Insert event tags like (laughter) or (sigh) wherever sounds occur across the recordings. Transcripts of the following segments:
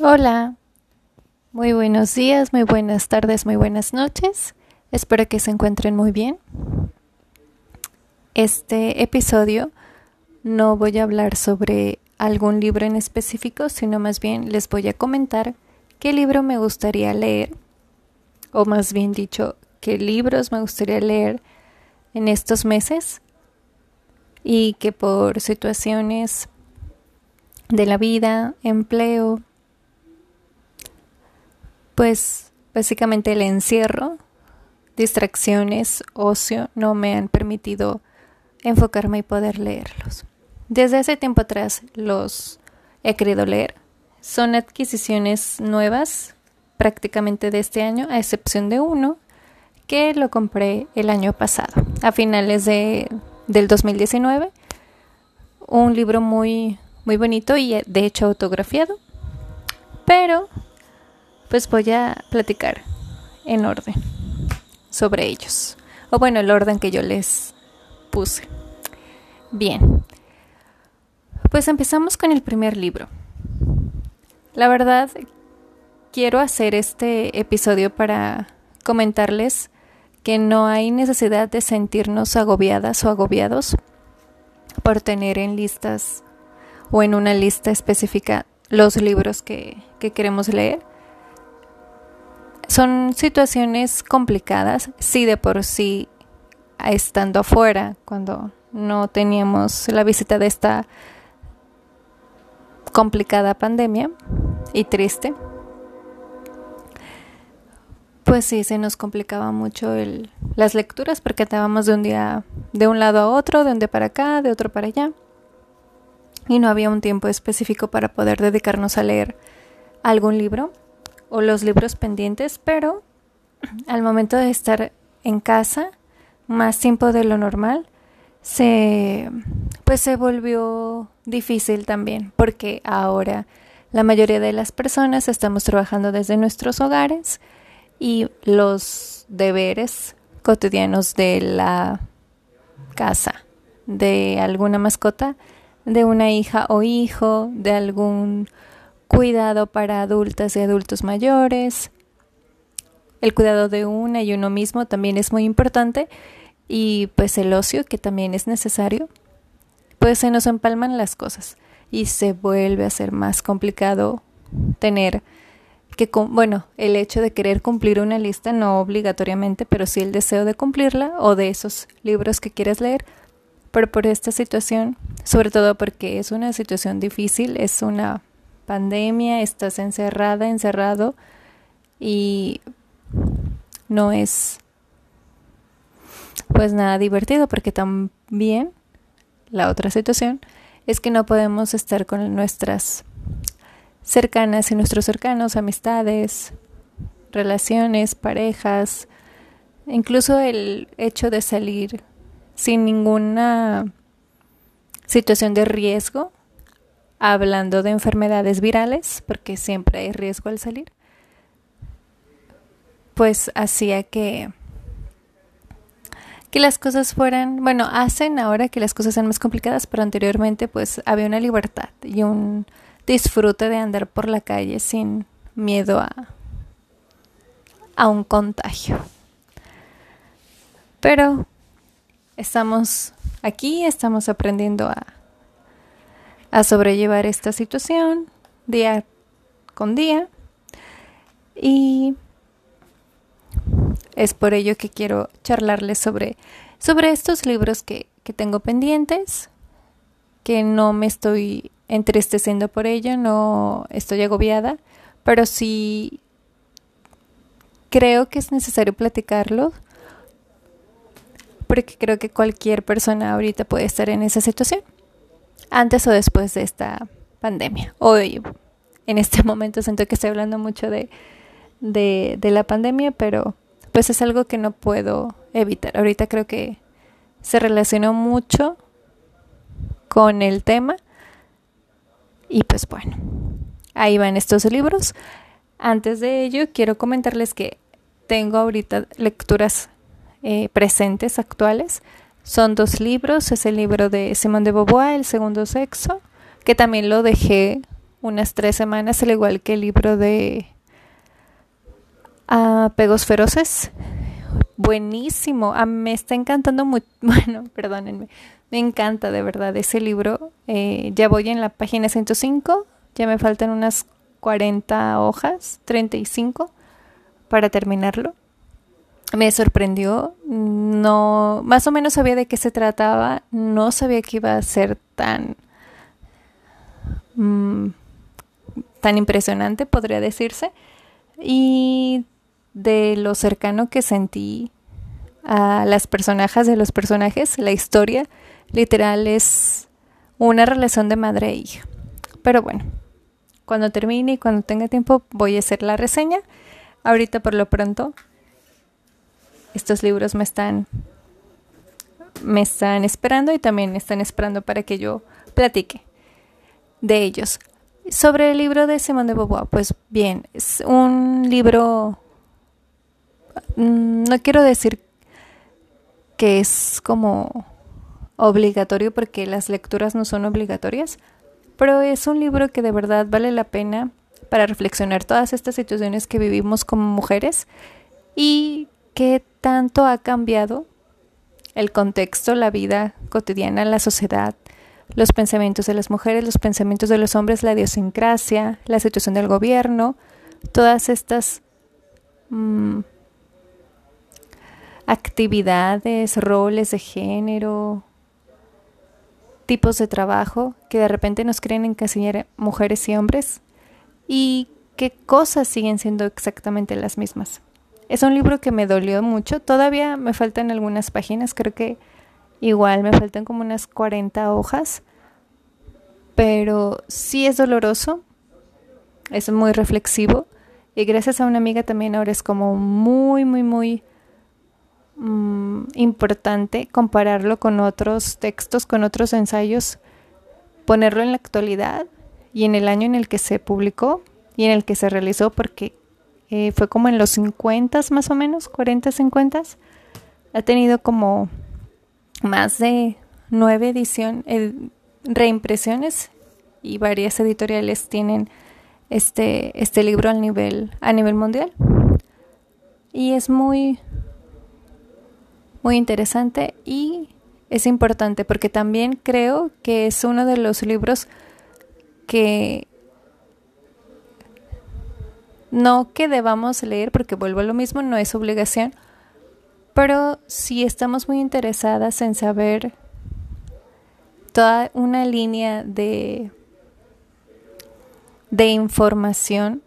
Hola, muy buenos días, muy buenas tardes, muy buenas noches. Espero que se encuentren muy bien. Este episodio no voy a hablar sobre algún libro en específico, sino más bien les voy a comentar qué libro me gustaría leer, o más bien dicho, qué libros me gustaría leer en estos meses y que por situaciones de la vida, empleo, pues básicamente el encierro, distracciones, ocio no me han permitido enfocarme y poder leerlos. Desde hace tiempo atrás los he querido leer. Son adquisiciones nuevas prácticamente de este año, a excepción de uno que lo compré el año pasado, a finales de, del 2019. Un libro muy, muy bonito y de hecho autografiado. Pero pues voy a platicar en orden sobre ellos. O bueno, el orden que yo les puse. Bien. Pues empezamos con el primer libro. La verdad, quiero hacer este episodio para comentarles que no hay necesidad de sentirnos agobiadas o agobiados por tener en listas o en una lista específica los libros que, que queremos leer son situaciones complicadas, sí de por sí estando afuera, cuando no teníamos la visita de esta complicada pandemia y triste, pues sí, se nos complicaba mucho el, las lecturas porque estábamos de un día de un lado a otro, de un día para acá, de otro para allá, y no había un tiempo específico para poder dedicarnos a leer algún libro o los libros pendientes, pero al momento de estar en casa, más tiempo de lo normal, se pues se volvió difícil también, porque ahora la mayoría de las personas estamos trabajando desde nuestros hogares y los deberes cotidianos de la casa, de alguna mascota, de una hija o hijo, de algún cuidado para adultas y adultos mayores. El cuidado de una y uno mismo también es muy importante y pues el ocio que también es necesario. Pues se nos empalman las cosas y se vuelve a ser más complicado tener que, bueno, el hecho de querer cumplir una lista, no obligatoriamente, pero sí el deseo de cumplirla o de esos libros que quieres leer. Pero por esta situación, sobre todo porque es una situación difícil, es una pandemia, estás encerrada, encerrado y no es pues nada divertido porque también la otra situación es que no podemos estar con nuestras cercanas y nuestros cercanos, amistades, relaciones, parejas, incluso el hecho de salir sin ninguna situación de riesgo hablando de enfermedades virales, porque siempre hay riesgo al salir, pues hacía que que las cosas fueran, bueno, hacen ahora que las cosas sean más complicadas, pero anteriormente pues había una libertad y un disfrute de andar por la calle sin miedo a a un contagio. Pero estamos aquí, estamos aprendiendo a a sobrellevar esta situación día con día. Y es por ello que quiero charlarles sobre, sobre estos libros que, que tengo pendientes, que no me estoy entristeciendo por ello, no estoy agobiada, pero sí creo que es necesario platicarlo porque creo que cualquier persona ahorita puede estar en esa situación antes o después de esta pandemia. Hoy, en este (laughs) momento, siento que estoy hablando mucho de, de, la pandemia, pero pues es algo que no puedo evitar. Ahorita creo que se relacionó mucho con el tema. Y pues bueno, ahí van estos libros. Antes de ello, quiero comentarles que tengo ahorita lecturas eh, presentes, actuales, son dos libros, es el libro de Simone de Beauvoir, El segundo sexo, que también lo dejé unas tres semanas, al igual que el libro de Apegos Feroces. Buenísimo, ah, me está encantando mucho, (laughs) bueno, perdónenme, me encanta de verdad ese libro. Eh, ya voy en la página 105, ya me faltan unas 40 hojas, 35 para terminarlo. Me sorprendió, no, más o menos sabía de qué se trataba, no sabía que iba a ser tan mm, tan impresionante, podría decirse, y de lo cercano que sentí a las personajes de los personajes, la historia literal es una relación de madre e hija. Pero bueno, cuando termine y cuando tenga tiempo voy a hacer la reseña. Ahorita por lo pronto estos libros me están me están esperando y también están esperando para que yo platique de ellos. Sobre el libro de Simone de Beauvoir, pues bien, es un libro, mm, no quiero decir que es como obligatorio porque las lecturas no son obligatorias, pero es un libro que de verdad vale la pena para reflexionar todas estas situaciones que vivimos como mujeres y qué tanto ha cambiado el contexto, la vida cotidiana, la sociedad, los pensamientos de las mujeres, los pensamientos de los hombres, la idiosincrasia, la situación del gobierno, todas estas mm, actividades, roles de género, tipos de trabajo que de repente nos creen encasillar mujeres y hombres y qué cosas siguen siendo exactamente las mismas. Es un libro que me dolió mucho, todavía me faltan algunas páginas, creo que Igual me faltan como unas 40 hojas, pero sí es doloroso, es muy reflexivo y gracias a una amiga también ahora es como muy, muy, muy mm, importante compararlo con otros textos, con otros ensayos, ponerlo en la actualidad y en el año en el que se publicó y en el que se realizó porque eh, fue como en los 50 más o menos, 40, 50. Ha tenido como más de nueve edición, reimpresiones y varias editoriales tienen este, este libro a nivel, a nivel mundial. Y es muy, muy interesante y es importante porque también creo que es uno de los libros que no que debamos leer porque vuelvo a lo mismo, no es obligación, pero si estamos muy interesadas en saber toda una línea de, de información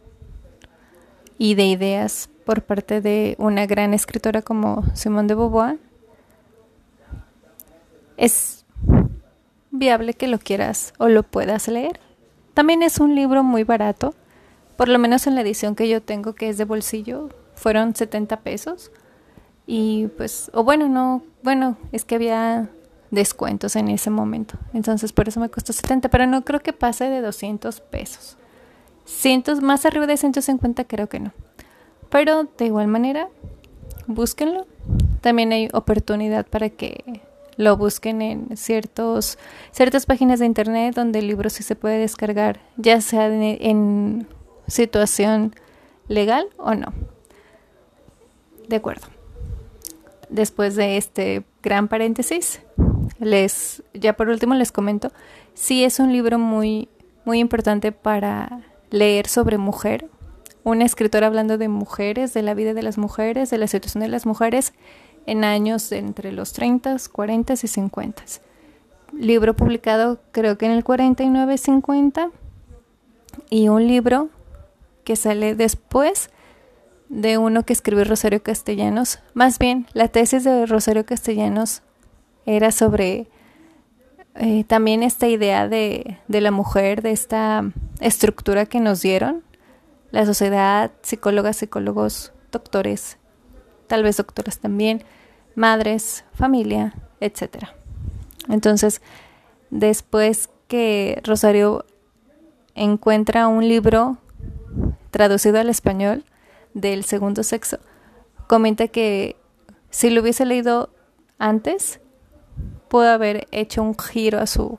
y de ideas por parte de una gran escritora como Simone de Beauvoir, es viable que lo quieras o lo puedas leer. También es un libro muy barato, por lo menos en la edición que yo tengo que es de bolsillo, fueron 70 pesos y pues, o bueno, no, bueno, es que había descuentos en ese momento. Entonces por eso me costó 70, pero no creo que pase de 200 pesos. Cientos, más arriba de 150 creo que no. Pero de igual manera, búsquenlo. También hay oportunidad para que lo busquen en ciertos, ciertas páginas de internet donde el libro sí se puede descargar, ya sea en situación legal o no. De acuerdo después de este gran paréntesis, les ya por último les comento, sí es un libro muy muy importante para leer sobre mujer, una escritora hablando de mujeres, de la vida de las mujeres, de la situación de las mujeres en años entre los 30, 40 y 50. Libro publicado creo que en el 49-50 y un libro que sale después de uno que escribió Rosario Castellanos. Más bien, la tesis de Rosario Castellanos era sobre eh, también esta idea de, de la mujer, de esta estructura que nos dieron la sociedad, psicólogas, psicólogos, doctores, tal vez doctoras también, madres, familia, etc. Entonces, después que Rosario encuentra un libro traducido al español, del segundo sexo, comenta que si lo hubiese leído antes, pudo haber hecho un giro a su,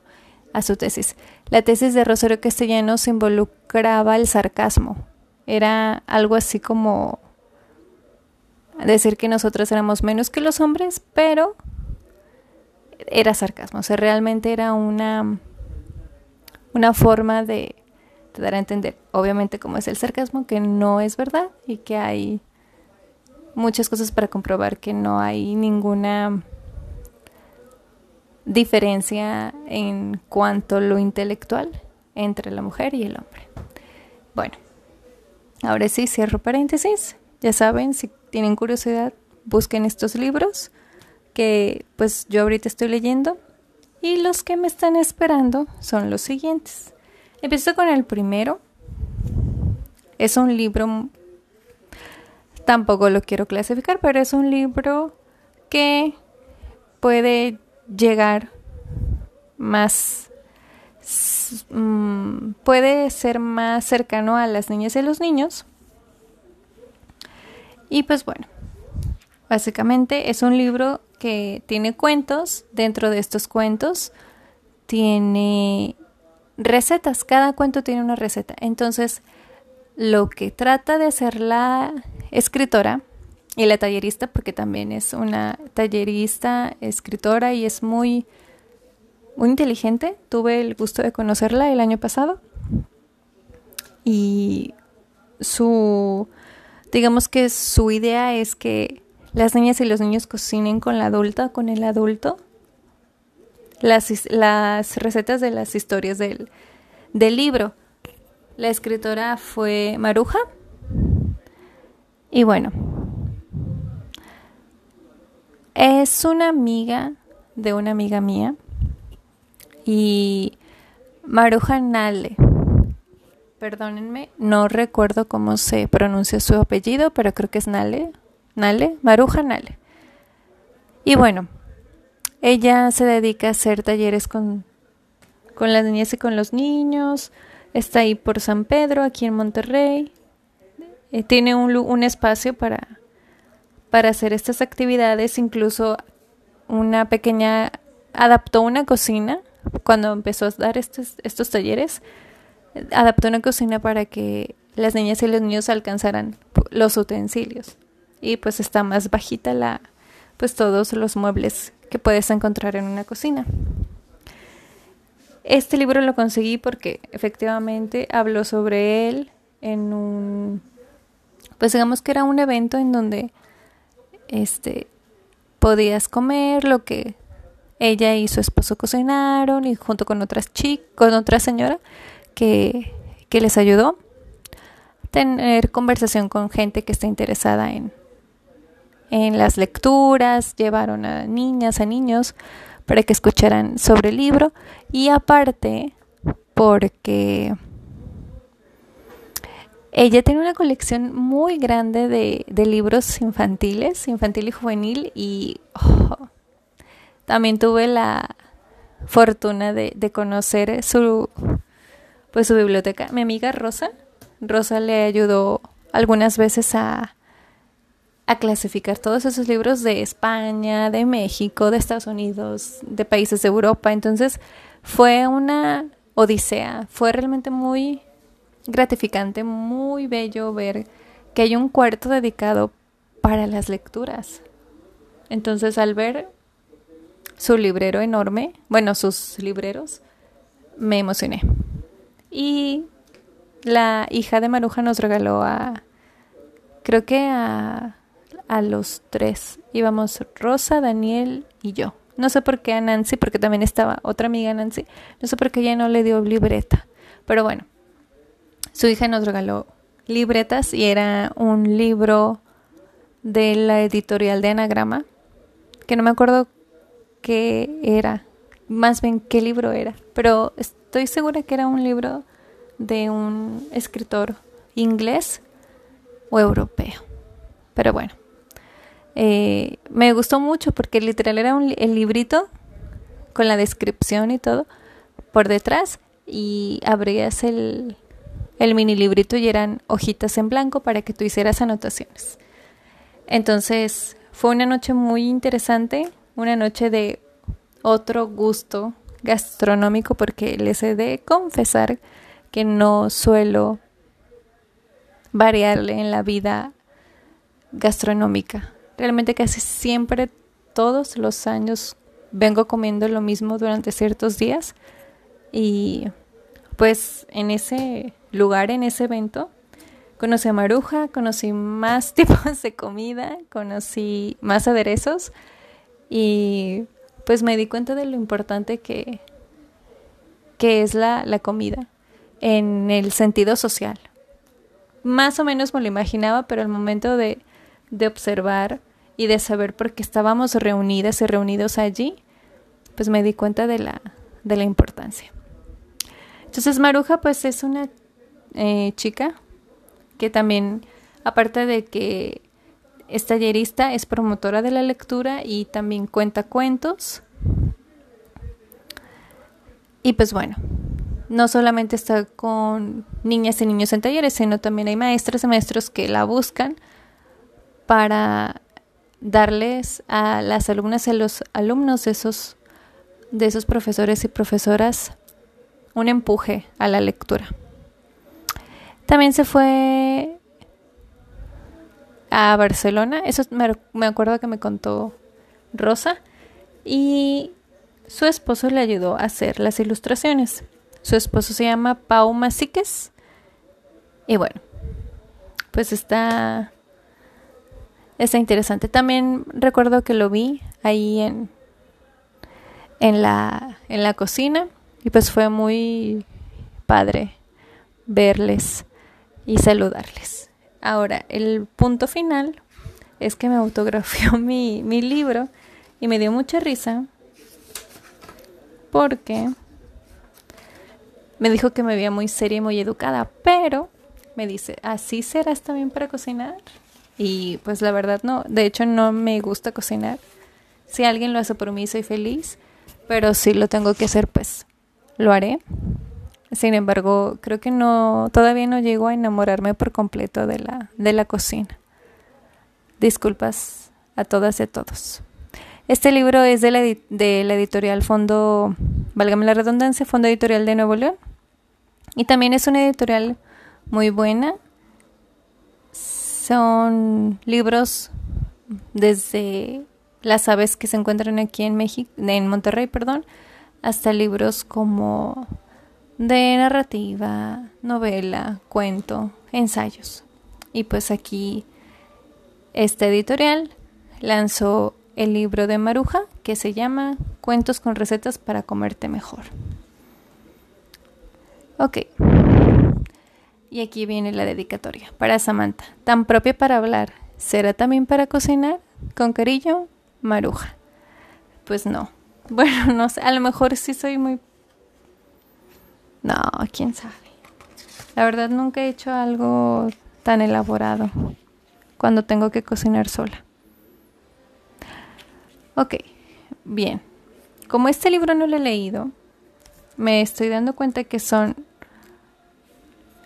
a su tesis. la tesis de Rosario Castellanos involucraba el sarcasmo. Era algo así como decir que nosotros éramos menos que los hombres, pero era sarcasmo. O sea, realmente era una, una forma de, de dar a entender, obviamente, cómo es el sarcasmo, que no es verdad y que hay muchas cosas para comprobar que no hay ninguna diferencia en cuanto a lo intelectual entre la mujer y el hombre. Bueno, ahora sí cierro paréntesis. Ya saben, si tienen curiosidad, busquen estos libros que pues yo ahorita estoy leyendo y los que me están esperando son los siguientes. Empiezo con el primero. Es un libro, tampoco lo quiero clasificar, pero es un libro que puede llegar más mm, puede ser más cercano a las niñas y los niños. Y pues bueno, básicamente es un libro que tiene cuentos, dentro de estos cuentos tiene recetas, cada cuento tiene una receta. Entonces, lo que trata de hacer la escritora y la tallerista, porque también es una tallerista, escritora y es muy, muy inteligente. Tuve el gusto de conocerla el año pasado. Y su, digamos que su idea es que las niñas y los niños cocinen con la adulta, con el adulto, las, las recetas de las historias del, del libro. La escritora fue Maruja. Y bueno, es una amiga de una amiga mía y Maruja Nale. Perdónenme, no recuerdo cómo se pronuncia su apellido, pero creo que es Nale. Nale, Maruja Nale. Y bueno, ella se dedica a hacer talleres con, con las niñas y con los niños. Está ahí por San Pedro, aquí en Monterrey. Eh, tiene un, un espacio para para hacer estas actividades, incluso una pequeña, adaptó una cocina cuando empezó a dar estos, estos talleres, adaptó una cocina para que las niñas y los niños alcanzaran los utensilios. Y pues está más bajita la, pues todos los muebles que puedes encontrar en una cocina. Este libro lo conseguí porque efectivamente habló sobre él en un, pues digamos que era un evento en donde este, podías comer lo que ella y su esposo cocinaron y junto con otras chicas, con otra señora que, que les ayudó tener conversación con gente que está interesada en, en las lecturas, llevaron a niñas, a niños para que escucharan sobre el libro y aparte porque ella tiene una colección muy grande de, libros infantiles, infantil y juvenil, y oh, también tuve la fortuna de, conocer su, pues su biblioteca. Mi amiga Rosa, Rosa le ayudó algunas veces a, a clasificar todos esos libros de España, de México, de Estados Unidos, de países de Europa. Entonces fue una odisea, fue realmente muy gratificante, muy bello ver que hay un cuarto dedicado para las lecturas. Entonces al ver su librero enorme, bueno, sus libreros, me emocioné. Y la hija de Maruja nos regaló a, creo que a, a los tres. Íbamos Rosa, Daniel y yo. No sé por qué a Nancy, porque también estaba otra amiga Nancy. No sé por qué ella no le dio libreta. Pero bueno, su hija nos regaló libretas y era un libro de la editorial de Anagrama, que no me acuerdo qué era, más bien qué libro era, pero estoy segura que era un libro de un escritor inglés o europeo. Pero bueno, me gustó mucho porque literal era un, el librito con la descripción y todo por detrás y abrías el, el mini librito y eran hojitas en blanco para que tú hicieras anotaciones. Entonces fue una noche muy interesante, una noche de otro gusto gastronómico porque les he de confesar que no suelo variarle en la vida gastronómica. Realmente casi siempre, todos los años, vengo comiendo lo mismo durante ciertos días y pues en ese lugar, en ese evento, conocí a Maruja, conocí más (laughs) tipos de comida, conocí más aderezos y pues me di cuenta de lo importante que, que es la, la comida en el sentido social. Más o menos me lo imaginaba, pero al momento de, de observar y de saber por qué estábamos reunidas y reunidos allí, pues me di cuenta de la, de la importancia. Entonces Maruja pues es una eh, chica que también, aparte de que es tallerista, es promotora de la lectura y también cuenta cuentos. Y pues bueno, no solamente está con niñas y niños en talleres, sino también hay maestras y maestros que la buscan para darles a las alumnas y a los alumnos de esos, de esos profesores y profesoras un empuje a la lectura. También se fue a Barcelona, eso me, me acuerdo que me contó Rosa, y su esposo le ayudó a hacer las ilustraciones. Su esposo se llama Pau Masiques. Y bueno, pues está, está interesante. También recuerdo que lo vi ahí en, en, la, en la cocina y pues fue muy padre verles y saludarles. Ahora, el punto final es que me autografió (laughs) mi, mi libro y me dio mucha risa porque me dijo que me veía muy seria y muy educada, pero me dice, ¿así serás también para cocinar? Y pues la verdad no, de hecho no me gusta cocinar. Si alguien lo hace por mí soy feliz, pero si lo tengo que hacer pues lo haré. Sin embargo, creo que no todavía no llego a enamorarme por completo de la de la cocina. Disculpas a todas y a todos. Este libro es de la, de la editorial Fondo, válgame la redundancia, Fondo Editorial de Nuevo León. Y también es una editorial muy buena. Son libros desde las aves que se encuentran aquí en México, en Monterrey, perdón, hasta libros como de narrativa, novela, cuento, ensayos. Y pues aquí esta editorial lanzó el libro de Maruja que se llama Cuentos con recetas para comerte mejor. Ok. Y aquí viene la dedicatoria para Samantha, tan propia para hablar, ¿será también para cocinar? Con cariño, Maruja. Pues no. (laughs) Bueno, no sé, a lo mejor sí soy muy... No, quién sabe. La verdad nunca he hecho algo tan elaborado cuando tengo que cocinar sola. Ok, bien. Como este libro no lo he leído, me estoy dando cuenta que son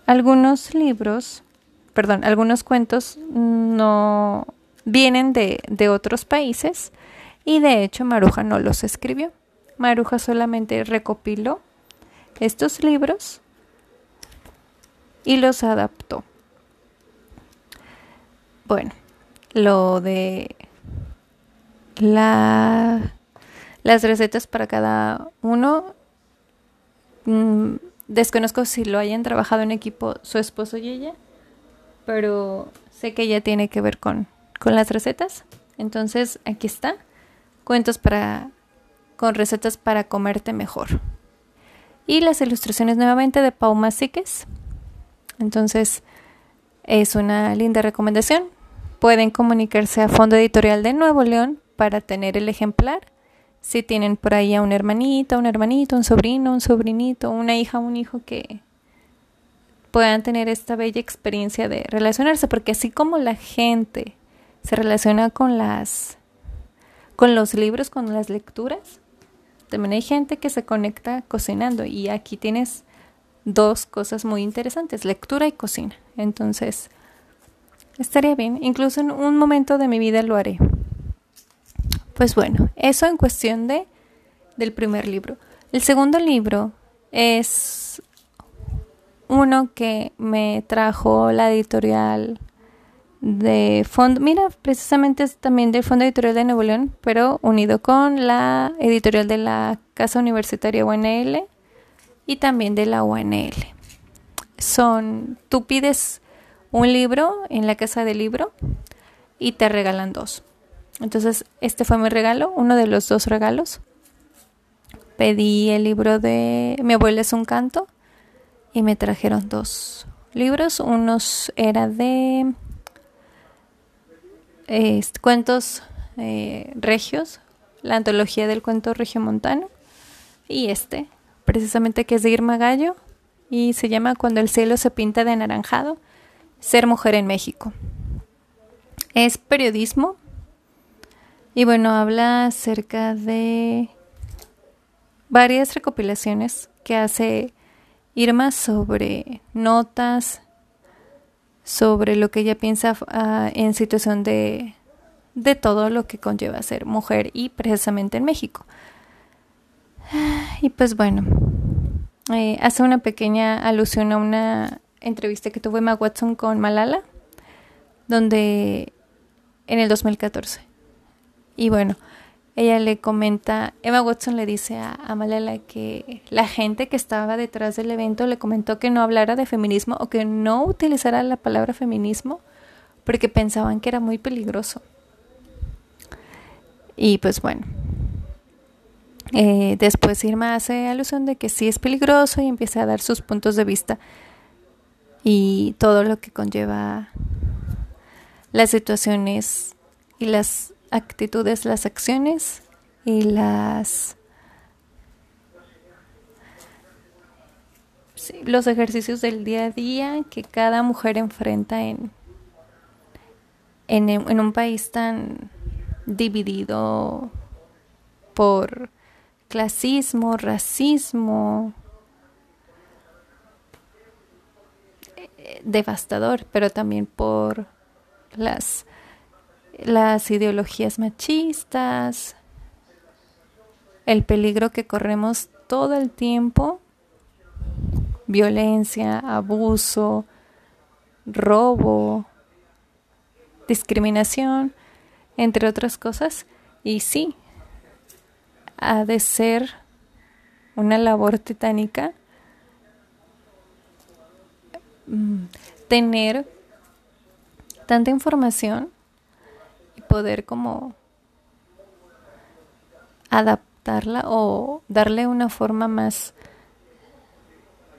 algunos libros, perdón, algunos cuentos no vienen de, de otros países y de hecho Maruja no los escribió. Maruja solamente recopiló estos libros y los adaptó. Bueno, lo de la, las recetas para cada uno. Mm, desconozco si lo hayan trabajado en equipo su esposo y ella, pero sé que ella tiene que ver con, con las recetas. Entonces, aquí está. Cuentos para con recetas para comerte mejor. Y las ilustraciones nuevamente de Pau Masiques. Entonces, es una linda recomendación. Pueden comunicarse a Fondo Editorial de Nuevo León para tener el ejemplar. Si tienen por ahí a una hermanita, un hermanito, un sobrino, un sobrinito, una hija, un hijo que puedan tener esta bella experiencia de relacionarse, porque así como la gente se relaciona con las con los libros, con las lecturas, también hay gente que se conecta cocinando y aquí tienes dos cosas muy interesantes, lectura y cocina. Entonces, estaría bien, incluso en un momento de mi vida lo haré. Pues bueno, eso en cuestión de del primer libro. El segundo libro es uno que me trajo la editorial de fondo, mira, precisamente es también del Fondo Editorial de Nuevo León, pero unido con la editorial de la Casa Universitaria UNL y también de la UNL. Son, tú pides un libro en la casa del libro y te regalan dos. Entonces, este fue mi regalo, uno de los dos regalos. Pedí el libro de Mi abuela es un canto y me trajeron dos libros. Unos era de cuentos eh, regios, la antología del cuento regiomontano y este, precisamente que es de Irma Gallo y se llama Cuando el cielo se pinta de anaranjado, ser mujer en México. Es periodismo y bueno, habla acerca de varias recopilaciones que hace Irma sobre notas, sobre lo que ella piensa ah, en situación de, de todo lo que conlleva ser mujer y precisamente en México. Y pues bueno, eh, hace una pequeña alusión a una entrevista que tuvo Emma Watson con Malala, donde en el 2014. Y bueno, ella le comenta, Emma Watson le dice a, Malala que la gente que estaba detrás del evento le comentó que no hablara de feminismo o que no utilizara la palabra feminismo porque pensaban que era muy peligroso. Y pues bueno, eh, después Irma hace alusión de que sí es peligroso y empieza a dar sus puntos de vista y todo lo que conlleva las situaciones y las actitudes, las acciones y las los ejercicios del día a día que cada mujer enfrenta en, en, un país tan dividido por clasismo, racismo, eh, devastador, pero también por las las ideologías machistas, el peligro que corremos todo el tiempo, violencia, abuso, robo, discriminación, entre otras cosas. Y sí, ha de ser una labor titánica mm, tener tanta información poder como adaptarla o darle una forma más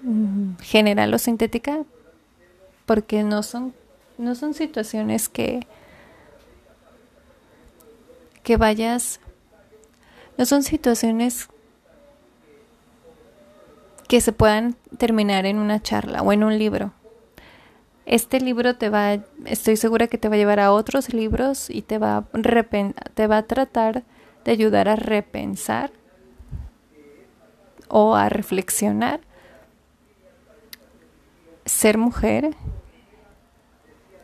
mm, general o sintética porque no son no son situaciones que que vayas no son situaciones que se puedan terminar en una charla o en un libro este libro te va, estoy segura que te va a llevar a otros libros y te va, te va a tratar de ayudar a repensar o a reflexionar. Ser mujer,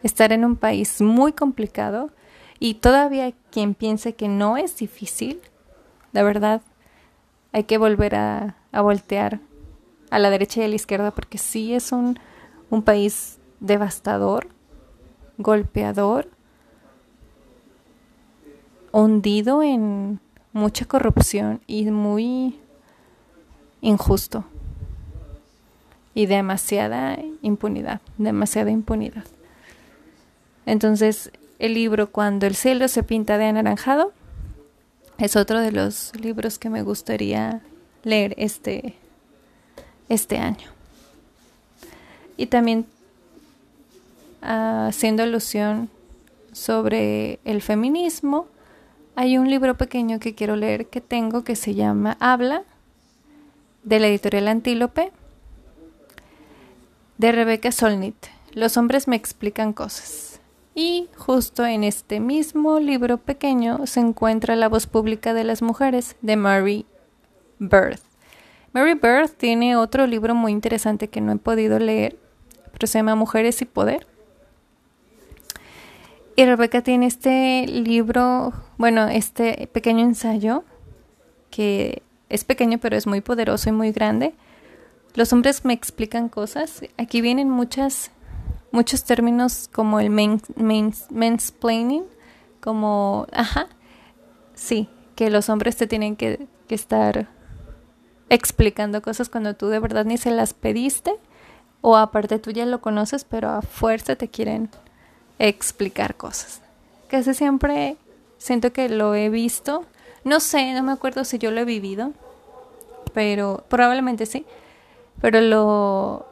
estar en un país muy complicado y todavía quien piense que no es difícil, la verdad, hay que volver a, voltear a la derecha y a la izquierda porque sí es un, un país devastador, golpeador, hundido en mucha corrupción y muy injusto y demasiada impunidad, demasiada impunidad. Entonces, el libro Cuando el cielo se pinta de anaranjado es otro de los libros que me gustaría leer este, este año. Y también haciendo alusión sobre el feminismo, hay un libro pequeño que quiero leer que tengo que se llama Habla, de la editorial Antílope, de Rebeca Solnit. Los hombres me explican cosas. Y justo en este mismo libro pequeño se encuentra La voz pública de las mujeres de Mary Birth. Mary Birth tiene otro libro muy interesante que no he podido leer, pero se llama Mujeres y Poder. Y Rebeca tiene este libro, bueno, este pequeño ensayo que es pequeño pero es muy poderoso y muy grande. Los hombres me explican cosas. Aquí vienen muchas, muchos términos como el main, mansplaining, como, ajá, sí, que los hombres te tienen que, que estar explicando cosas cuando tú de verdad ni se las pediste o aparte tú ya lo conoces pero a fuerza te quieren explicar cosas. Casi siempre siento que lo he visto. No sé, no me acuerdo si yo lo he vivido, pero probablemente sí. Pero lo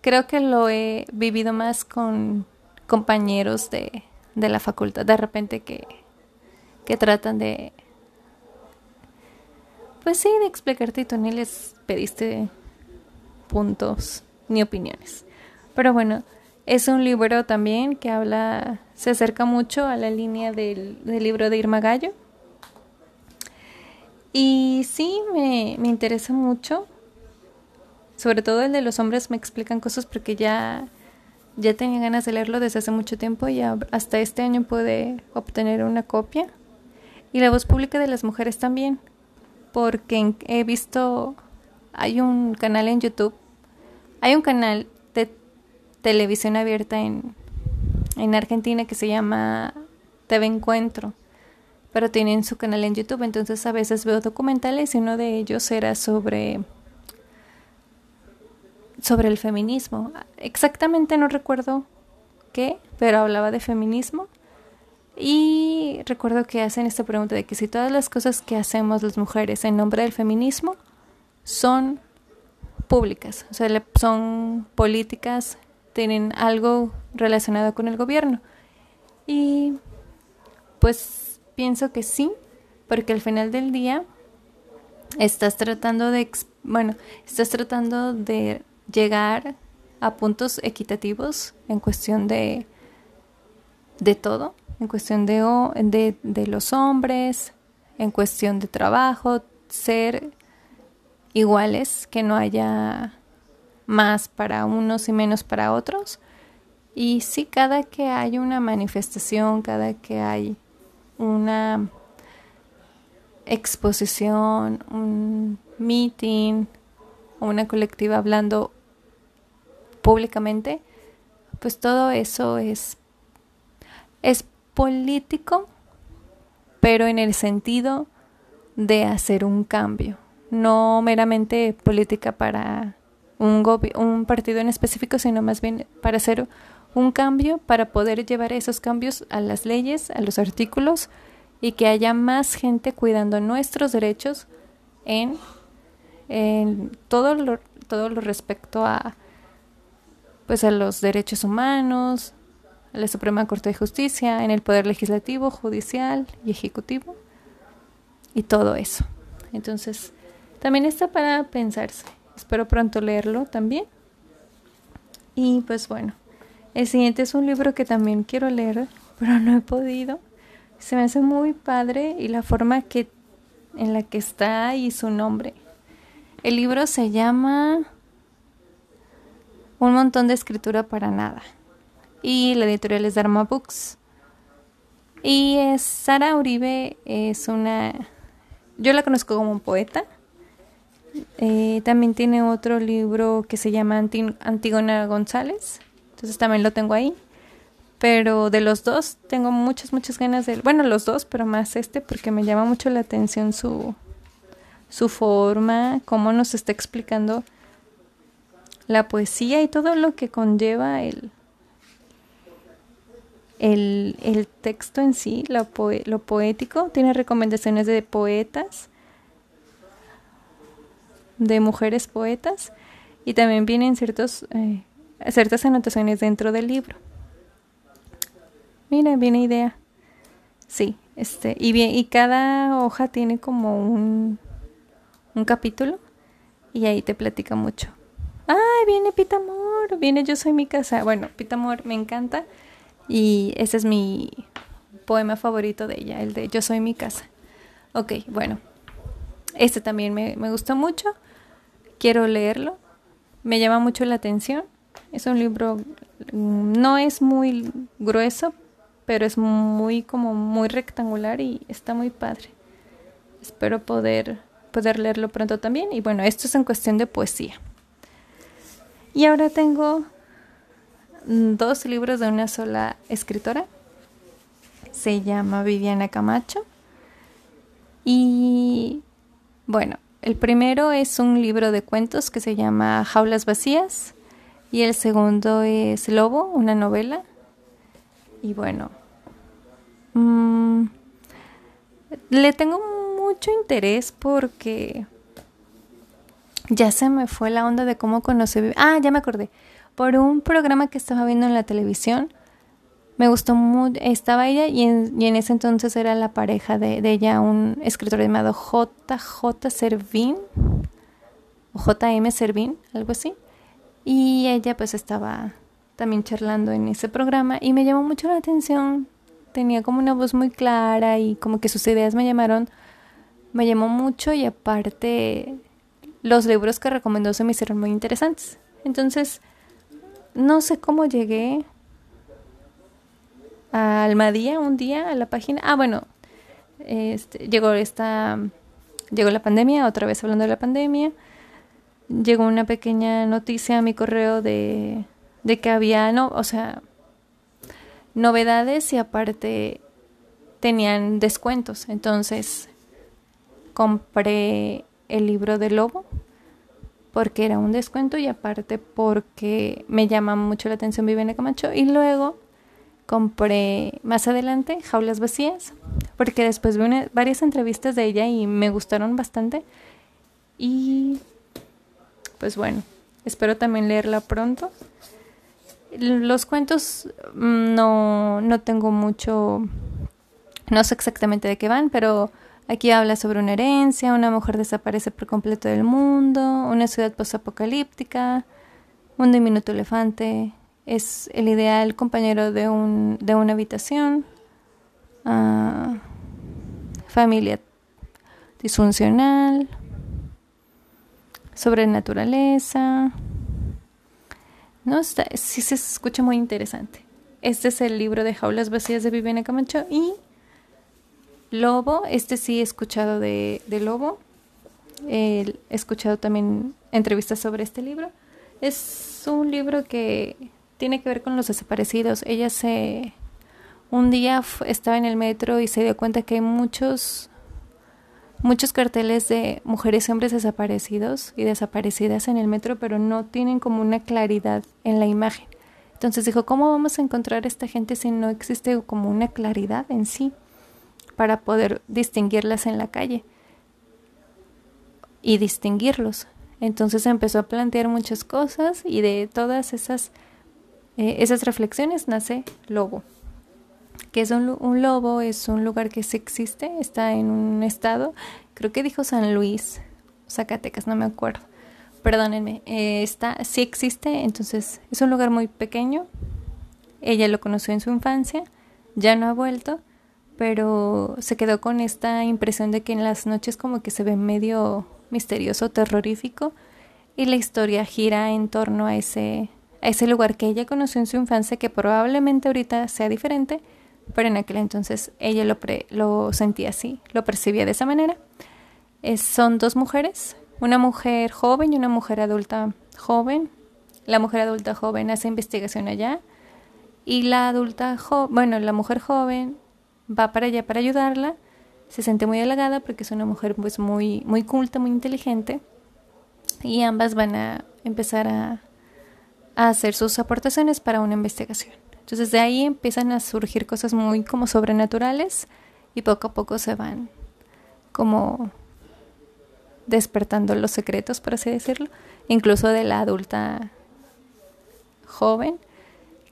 creo que lo he vivido más con compañeros de, de la facultad, de repente que, que tratan de pues sí, de explicarte y tú ni les pediste puntos ni opiniones. Pero bueno, es un libro también que habla, se acerca mucho a la línea del, libro de Irma Gallo. Y sí, me, me interesa mucho. Sobre todo el de los hombres me explican cosas porque ya, ya tenía ganas de leerlo desde hace mucho tiempo y hasta este año pude obtener una copia. Y la voz pública de las mujeres también. Porque he visto, hay un canal en YouTube, hay un canal televisión abierta en, en Argentina que se llama TV Encuentro, pero tienen su canal en YouTube, entonces a veces veo documentales y uno de ellos era sobre sobre el feminismo. Exactamente no recuerdo qué, pero hablaba de feminismo. Y recuerdo que hacen esta pregunta de que si todas las cosas que hacemos las mujeres en nombre del feminismo son públicas, o sea, son políticas tienen algo relacionado con el gobierno. Y pues pienso que sí, porque al final del día estás tratando de, bueno, estás tratando de llegar a puntos equitativos en cuestión de, de todo, en cuestión de, de, de los hombres, en cuestión de trabajo, ser iguales, que no haya más para unos y menos para otros. Y sí, cada que hay una manifestación, cada que hay una exposición, un meeting una colectiva hablando públicamente, pues todo eso es, es político, pero en el sentido de hacer un cambio, no meramente política para un, partido en específico, sino más bien para hacer un cambio, para poder llevar esos cambios a las leyes, a los artículos y que haya más gente cuidando nuestros derechos en, en todo, lo, todo lo respecto a pues a los derechos humanos, a la Suprema Corte de Justicia, en el poder legislativo, judicial y ejecutivo y todo eso. Entonces, también está para pensarse. Espero pronto leerlo también. Y pues bueno, el siguiente es un libro que también quiero leer, pero no he podido. Se me hace muy padre y la forma que en la que está y su nombre. El libro se llama Un montón de escritura para nada. Y la editorial es Dharma Books. Y Sara Uribe es una yo la conozco como un poeta eh, también tiene otro libro que se llama Antígona González, entonces también lo tengo ahí. Pero de los dos tengo muchas, muchas ganas de... Bueno, los dos, pero más este porque me llama mucho la atención su, su forma, cómo nos está explicando la poesía y todo lo que conlleva el, el, el texto en sí, lo, lo poético. Tiene recomendaciones de poetas de mujeres poetas y también vienen ciertos, eh, ciertas anotaciones dentro del libro. Mira, viene idea. Sí, este, y bien, y cada hoja tiene como un, un capítulo y ahí te platica mucho. Ay, viene Pitamor, viene Yo soy mi casa. Bueno, Pitamor me encanta y ese es mi poema favorito de ella, el de Yo soy mi casa. Ok, bueno, este también me, me gustó mucho quiero leerlo. Me llama mucho la atención. Es un libro, mm, no es muy grueso, pero es muy como muy rectangular y está muy padre. Espero poder poder leerlo pronto también. Y bueno, esto es en cuestión de poesía. Y ahora tengo dos libros de una sola escritora. Se llama Viviana Camacho. Y bueno, el primero es un libro de cuentos que se llama Jaulas Vacías. Y el segundo es Lobo, una novela. Y bueno, mmm, le tengo mucho interés porque ya se me fue la onda de cómo conocí. Ah, ya me acordé. Por un programa que estaba viendo en la televisión. Me gustó mucho. Estaba ella y en, y en ese entonces era la pareja de, ella, un escritor llamado JJ Servín. O JM Servín, algo así. Y ella pues estaba también charlando en ese programa y me llamó mucho la atención. Tenía como una voz muy clara y como que sus ideas me llamaron, me llamó mucho y aparte los libros que recomendó se me hicieron muy interesantes. Entonces, no sé cómo llegué a Almadía un día a la página. Ah, bueno, este, llegó esta, llegó la pandemia, otra vez hablando de la pandemia. Llegó una pequeña noticia a mi correo de de que había, no, o sea, novedades y aparte tenían descuentos. Entonces compré el libro de Lobo porque era un descuento y aparte porque me llama mucho la atención Viviana Camacho y luego compré más adelante Jaulas Vacías porque después vi varias entrevistas de ella y me gustaron bastante. Y pues bueno, espero también leerla pronto. Los cuentos mm, no, no tengo mucho, no sé exactamente de qué van, pero aquí habla sobre una herencia, una mujer desaparece por completo del mundo, una ciudad posapocalíptica, un diminuto elefante, es el ideal compañero de, un, de una habitación, uh, familia disfuncional, sobre naturaleza, no, está, sí se escucha muy interesante. Este es el libro de Jaulas Vacías de Viviana Camacho y Lobo, este sí he escuchado de, de Lobo. he escuchado también entrevistas sobre este libro. Es un libro que tiene que ver con los desaparecidos. Ella se... Un día estaba en el metro y se dio cuenta que hay muchos muchos carteles de mujeres y hombres desaparecidos y desaparecidas en el metro, pero no tienen como una claridad en la imagen. Entonces dijo, ¿cómo vamos a encontrar a esta gente si no existe como una claridad en sí para poder distinguirlas en la calle y distinguirlos? Entonces empezó a plantear muchas cosas y de todas esas, eh, esas reflexiones nace Lobo que es un, lobo, es un lugar que sí existe, está en un estado, creo que dijo San Luis, Zacatecas, no me acuerdo, perdónenme, eh, está, sí existe, entonces es un lugar muy pequeño, ella lo conoció en su infancia, ya no ha vuelto, pero se quedó con esta impresión de que en las noches como que se ve medio misterioso, terrorífico, y la historia gira en torno a ese, a ese lugar que ella conoció en su infancia, que probablemente ahorita sea diferente, pero en aquel entonces ella lo, lo sentía así, lo percibía de esa manera. son dos mujeres, una mujer joven y una mujer adulta joven. La mujer adulta joven hace investigación allá y la adulta joven, bueno, la mujer joven va para allá para ayudarla. Se siente muy halagada porque es una mujer pues muy muy culta, muy inteligente y ambas van a empezar a hacer sus aportaciones para una investigación. Entonces de ahí empiezan a surgir cosas muy como sobrenaturales y poco a poco se van como despertando los secretos, por así decirlo, incluso de la adulta joven,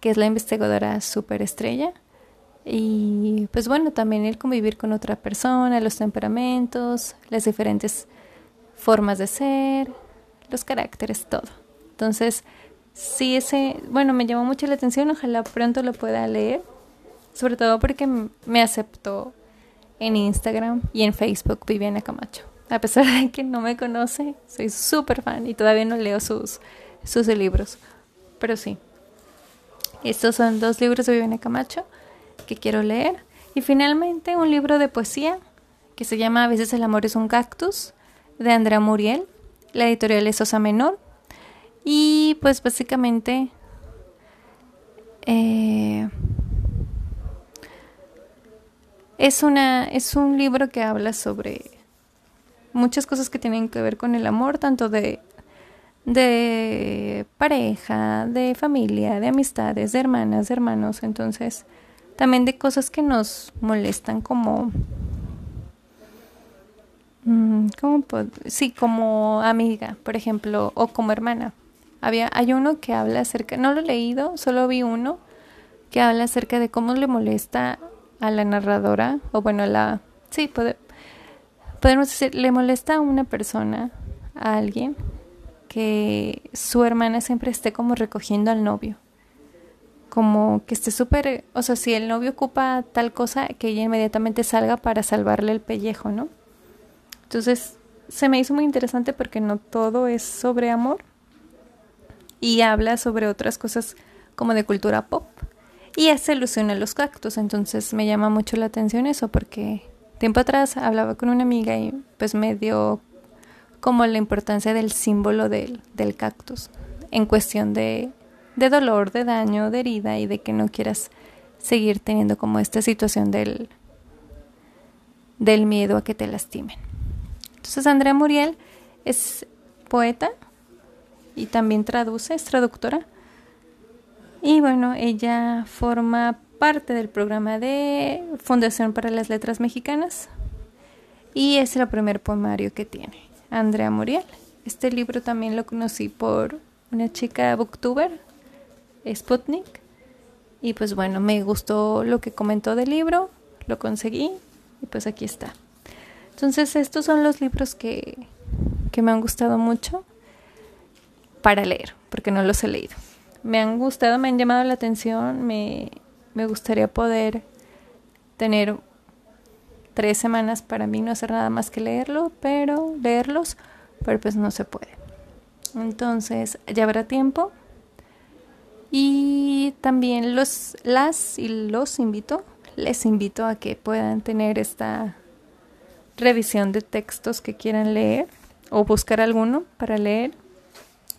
que es la investigadora superestrella. Y pues bueno, también el convivir con otra persona, los temperamentos, las diferentes formas de ser, los caracteres, todo. Entonces, sí, ese, bueno, me llamó mucho la atención, ojalá pronto lo pueda leer, sobre todo porque me aceptó en Instagram y en Facebook Viviana Camacho. A pesar de que no me conoce, soy súper fan y todavía no leo sus, sus libros. Pero sí, estos son dos libros de Viviana Camacho que quiero leer. Y finalmente un libro de poesía que se llama A veces el amor es un cactus de Andrea Muriel. La editorial es Osa Menor. Y pues básicamente eh, es una es un libro que habla sobre muchas cosas que tienen que ver con el amor, tanto de de pareja, de familia, de amistades, de hermanas, de hermanos, entonces también de cosas que nos molestan como mm, ¿cómo sí, como amiga, por ejemplo, o como hermana. Había hay uno que habla acerca, no lo he leído, solo vi uno que habla acerca de cómo le molesta a la narradora o bueno, a la sí, podemos decir, le molesta a una persona, a alguien que su hermana siempre esté como recogiendo al novio. Como que esté súper, o sea, si el novio ocupa tal cosa, que ella inmediatamente salga para salvarle el pellejo, ¿no? Entonces, se me hizo muy interesante porque no todo es sobre amor y habla sobre otras cosas como de cultura pop y hace alusión a los cactus, entonces me llama mucho la atención eso porque tiempo atrás hablaba con una amiga y pues me dio como la importancia del símbolo del, del cactus en cuestión de, de dolor, de daño, de herida y de que no quieras seguir teniendo como esta situación del, del miedo a que te lastimen. Entonces Andrea Muriel es poeta y también traduce, es traductora. Y bueno, ella forma parte del programa de Fundación para las Letras Mexicanas y es el primer poemario que tiene. Andrea Muriel. Este libro también lo conocí por una chica booktuber, Sputnik. Y pues bueno, me gustó lo que comentó del libro, lo conseguí y pues aquí está. Entonces estos son los libros que, que me han gustado mucho para leer, porque no los he leído. Me han gustado, me han llamado la atención, me, me gustaría poder tener tres semanas para mí no hacer nada más que leerlo, pero leerlos, pero pues no se puede. Entonces ya habrá tiempo. Y también los las y los invito, les invito a que puedan tener esta revisión de textos que quieran leer o buscar alguno para leer.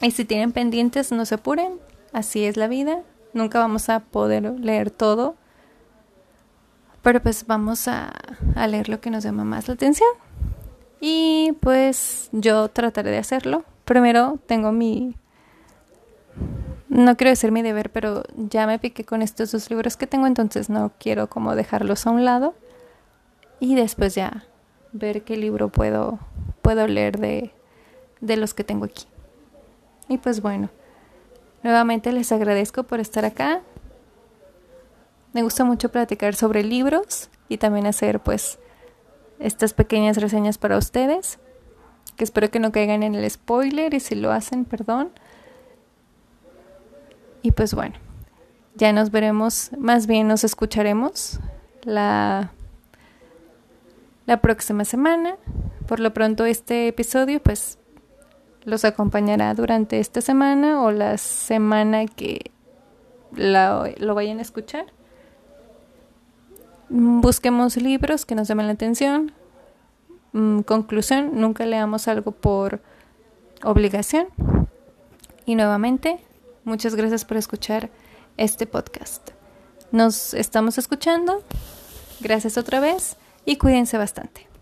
Y si tienen pendientes, no se apuren, así es la vida. Nunca vamos a poder leer todo pero pues vamos a, leer lo que nos llama más la atención. Y pues yo trataré de hacerlo. Primero tengo mi... No quiero decir mi deber, pero ya me piqué con estos dos libros que tengo, entonces no quiero como dejarlos a un lado. Y después ya ver qué libro puedo, puedo leer de, de los que tengo aquí. Y pues bueno, nuevamente les agradezco por estar acá. Me gusta mucho platicar sobre libros y también hacer pues estas pequeñas reseñas para ustedes, que espero que no caigan en el spoiler y si lo hacen, perdón. Y pues bueno, ya nos veremos, más bien nos escucharemos la, la próxima semana. Por lo pronto este episodio pues los acompañará durante esta semana o la semana que lo vayan a escuchar. Mm, busquemos libros que nos llamen la atención. Mm, conclusión, nunca leamos algo por obligación. Y nuevamente, muchas gracias por escuchar este podcast. Nos estamos escuchando. Gracias otra vez y cuídense bastante.